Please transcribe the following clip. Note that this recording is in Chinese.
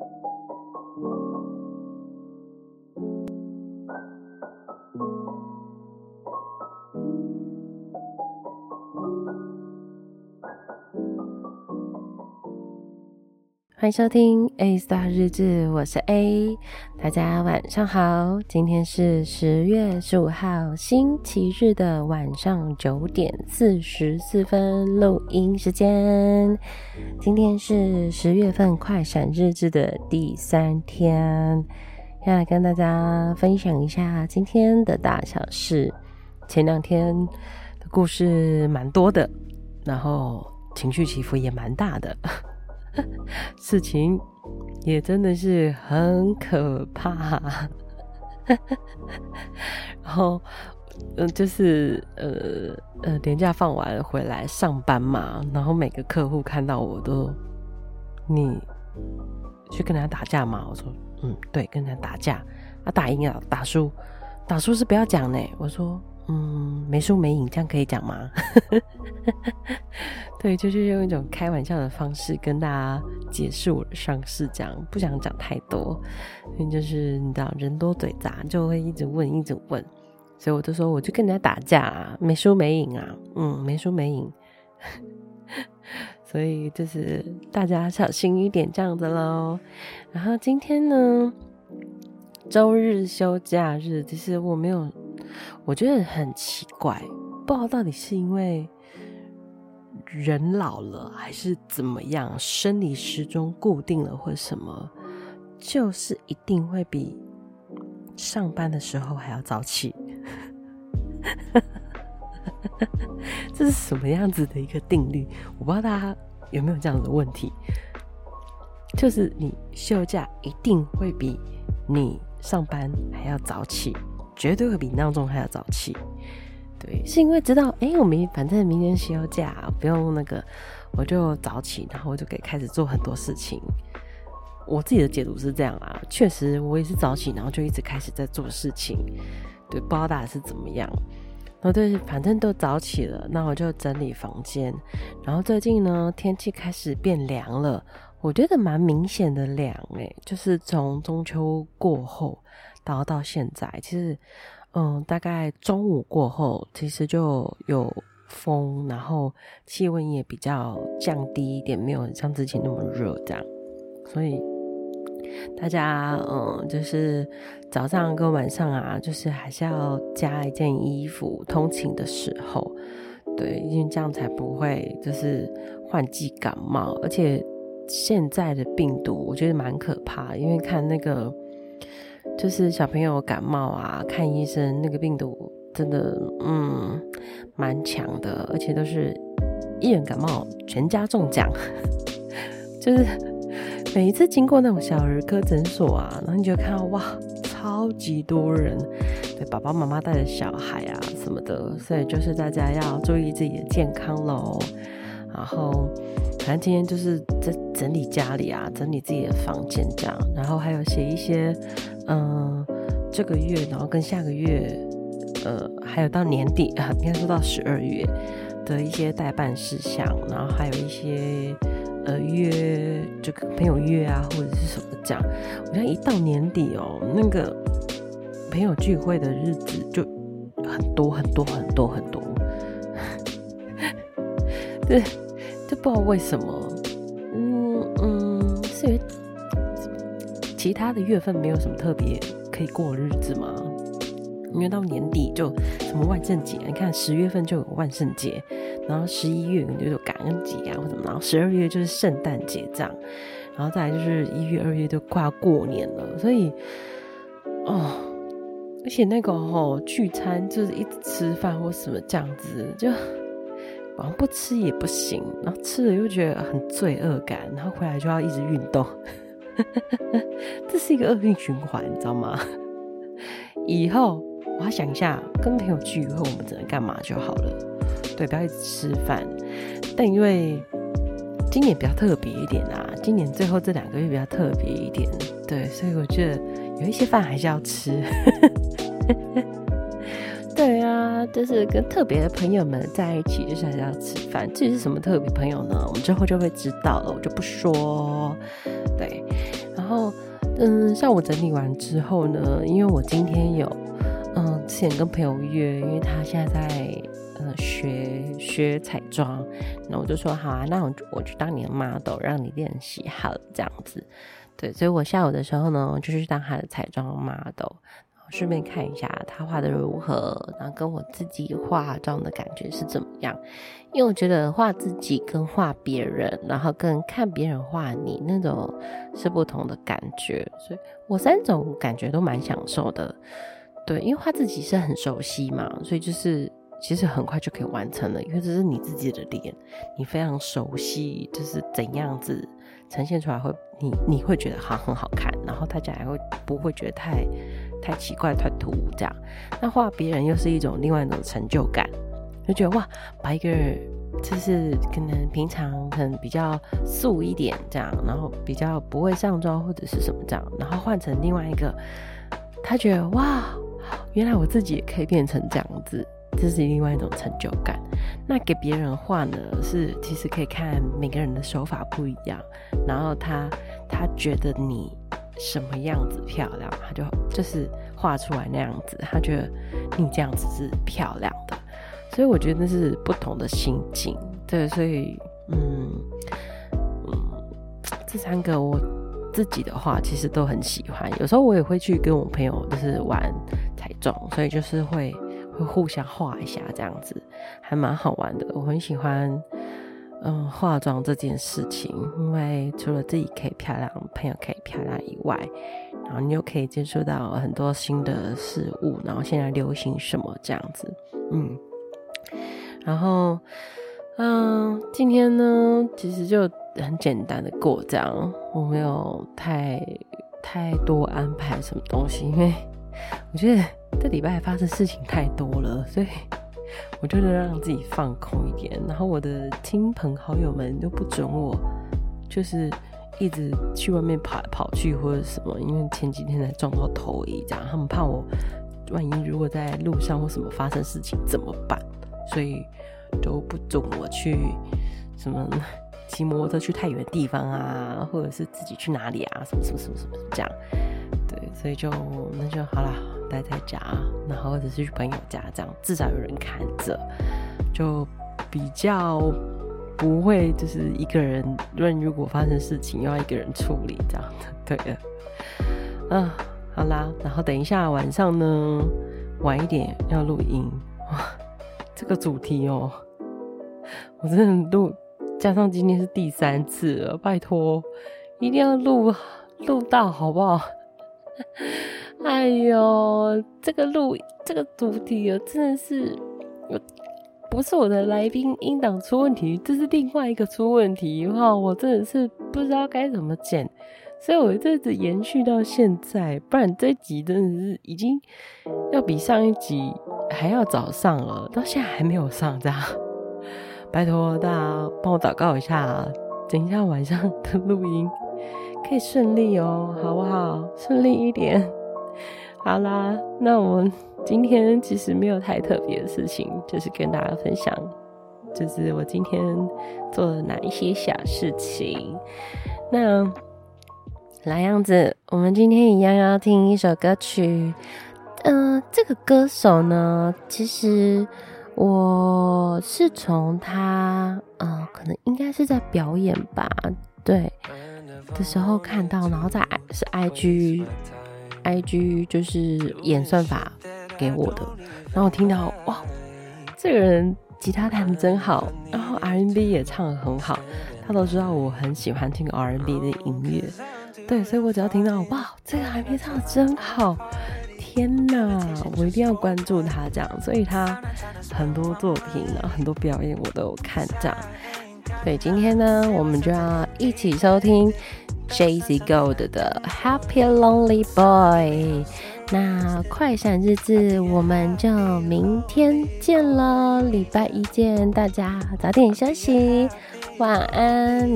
you 欢迎收听 A Star 日志，我是 A，大家晚上好，今天是十月十五号星期日的晚上九点四十四分录音时间，今天是十月份快闪日志的第三天，要来跟大家分享一下今天的大小事。前两天的故事蛮多的，然后情绪起伏也蛮大的。事情也真的是很可怕，然后，嗯，就是呃呃，年假放完回来上班嘛，然后每个客户看到我都，你去跟人家打架嘛？我说，嗯，对，跟人家打架，啊，打赢了，打输，打输是不要讲呢。我说。嗯，没输没赢，这样可以讲吗？对，就是用一种开玩笑的方式跟大家解释我的伤势，这样不想讲太多，因为就是你知道人多嘴杂，就会一直问一直问，所以我就说我就跟人家打架啊，没输没赢啊，嗯，没输没赢，所以就是大家小心一点这样子喽。然后今天呢，周日休假日，其实我没有。我觉得很奇怪，不知道到底是因为人老了，还是怎么样，生理时钟固定了，或什么，就是一定会比上班的时候还要早起。这是什么样子的一个定律？我不知道大家有没有这样的问题，就是你休假一定会比你上班还要早起。绝对会比闹钟还要早起，对，是因为知道，哎、我们反正明天休假，不用那个，我就早起，然后我就可以开始做很多事情。我自己的解读是这样啊，确实我也是早起，然后就一直开始在做事情。对，不知道大家是怎么样。然后对，反正都早起了，那我就整理房间。然后最近呢，天气开始变凉了，我觉得蛮明显的凉，哎，就是从中秋过后。然后到现在，其实，嗯，大概中午过后，其实就有风，然后气温也比较降低一点，没有像之前那么热这样。所以大家，嗯，就是早上跟晚上啊，就是还是要加一件衣服，通勤的时候，对，因为这样才不会就是换季感冒。而且现在的病毒，我觉得蛮可怕，因为看那个。就是小朋友感冒啊，看医生那个病毒真的，嗯，蛮强的，而且都是一人感冒，全家中奖。就是每一次经过那种小儿科诊所啊，然后你就看到哇，超级多人，对，爸爸妈妈带着小孩啊什么的，所以就是大家要注意自己的健康喽。然后，反正今天就是在整理家里啊，整理自己的房间这样，然后还有写一些。嗯，这个月，然后跟下个月，呃，还有到年底啊，应该说到十二月的一些待办事项，然后还有一些呃约，就跟朋友约啊，或者是什么这样。我觉得一到年底哦，那个朋友聚会的日子就很多很多很多很多。对，就不知道为什么，嗯嗯，是因为。其他的月份没有什么特别可以过日子吗？因为到年底就什么万圣节，你看十月份就有万圣节，然后十一月就有感恩节啊或什么，然后十二月就是圣诞节这样，然后再来就是一月、二月就快要过年了，所以哦，而且那个哦聚餐就是一直吃饭或什么这样子，就好像不吃也不行，然后吃了又觉得很罪恶感，然后回来就要一直运动。这是一个恶性循环，你知道吗？以后我要想一下，跟朋友聚会，我们只能干嘛就好了。对，不要一直吃饭。但因为今年比较特别一点啊，今年最后这两个月比较特别一点，对，所以我觉得有一些饭还是要吃。就是跟特别的朋友们在一起，就是要吃饭。至于是什么特别朋友呢？我们之后就会知道了，我就不说。对，然后嗯，像我整理完之后呢，因为我今天有嗯之前跟朋友约，因为他现在在呃学学彩妆，那我就说好啊，那我我就当你的 model，让你练习好这样子。对，所以我下午的时候呢，就去当他的彩妆 model。顺便看一下他画的如何，然后跟我自己化妆的感觉是怎么样？因为我觉得画自己跟画别人，然后跟看别人画你那种是不同的感觉，所以我三种感觉都蛮享受的。对，因为画自己是很熟悉嘛，所以就是其实很快就可以完成了，因为这是你自己的脸，你非常熟悉，就是怎样子呈现出来会你你会觉得好很好看，然后大家还会不会觉得太。太奇怪，太突兀，这样。那画别人又是一种另外一种成就感，就觉得哇，把一个人就是可能平常可能比较素一点这样，然后比较不会上妆或者是什么这样，然后换成另外一个，他觉得哇，原来我自己也可以变成这样子，这是另外一种成就感。那给别人画呢，是其实可以看每个人的手法不一样，然后他他觉得你。什么样子漂亮，他就就是画出来那样子，他觉得你这样子是漂亮的，所以我觉得那是不同的心境，对，所以嗯嗯，这三个我自己的话其实都很喜欢，有时候我也会去跟我朋友就是玩彩妆，所以就是会会互相画一下这样子，还蛮好玩的，我很喜欢。嗯，化妆这件事情，因为除了自己可以漂亮，朋友可以漂亮以外，然后你又可以接触到很多新的事物，然后现在流行什么这样子，嗯，然后，嗯，今天呢，其实就很简单的过这样，我没有太太多安排什么东西，因为我觉得这礼拜发生事情太多了，所以。我就是让自己放空一点，然后我的亲朋好友们都不准我，就是一直去外面跑跑去或者什么，因为前几天才撞到头而已，这样他们怕我万一如果在路上或什么发生事情怎么办，所以都不准我去什么骑摩托车去太远的地方啊，或者是自己去哪里啊，什么什么什么什么这样，对，所以就那就好了。待在家，然后或者是去朋友家，这样至少有人看着，就比较不会就是一个人。论如果发生事情要一个人处理这样的，对的。嗯，好啦，然后等一下晚上呢，晚一点要录音哇，这个主题哦，我真的录，加上今天是第三次了，拜托一定要录录到好不好？哎呦，这个录这个主题哦，真的是我，不是我的来宾音档出问题，这是另外一个出问题哈，我真的是不知道该怎么剪，所以我这直延续到现在，不然这集真的是已经要比上一集还要早上了，到现在还没有上，这样，拜托大家帮我祷告一下，等一下晚上的录音可以顺利哦，好不好？顺利一点。好啦，那我们今天其实没有太特别的事情，就是跟大家分享，就是我今天做了哪一些小事情。那老样子，我们今天一样要听一首歌曲。嗯、呃，这个歌手呢，其实我是从他，嗯、可能应该是在表演吧，对的时候看到，然后在是 IG。IG 就是演算法给我的，然后我听到哇，这个人吉他弹得真好，然后 R&B 也唱得很好，他都知道我很喜欢听 R&B 的音乐，对，所以我只要听到哇，这个 R&B 唱得真好，天哪，我一定要关注他这样，所以他很多作品，然后很多表演我都有看这样，所以今天呢，我们就要一起收听。Jazzy Gold 的 Happy Lonely Boy，那快闪日子我们就明天见喽，礼拜一见，大家早点休息，晚安。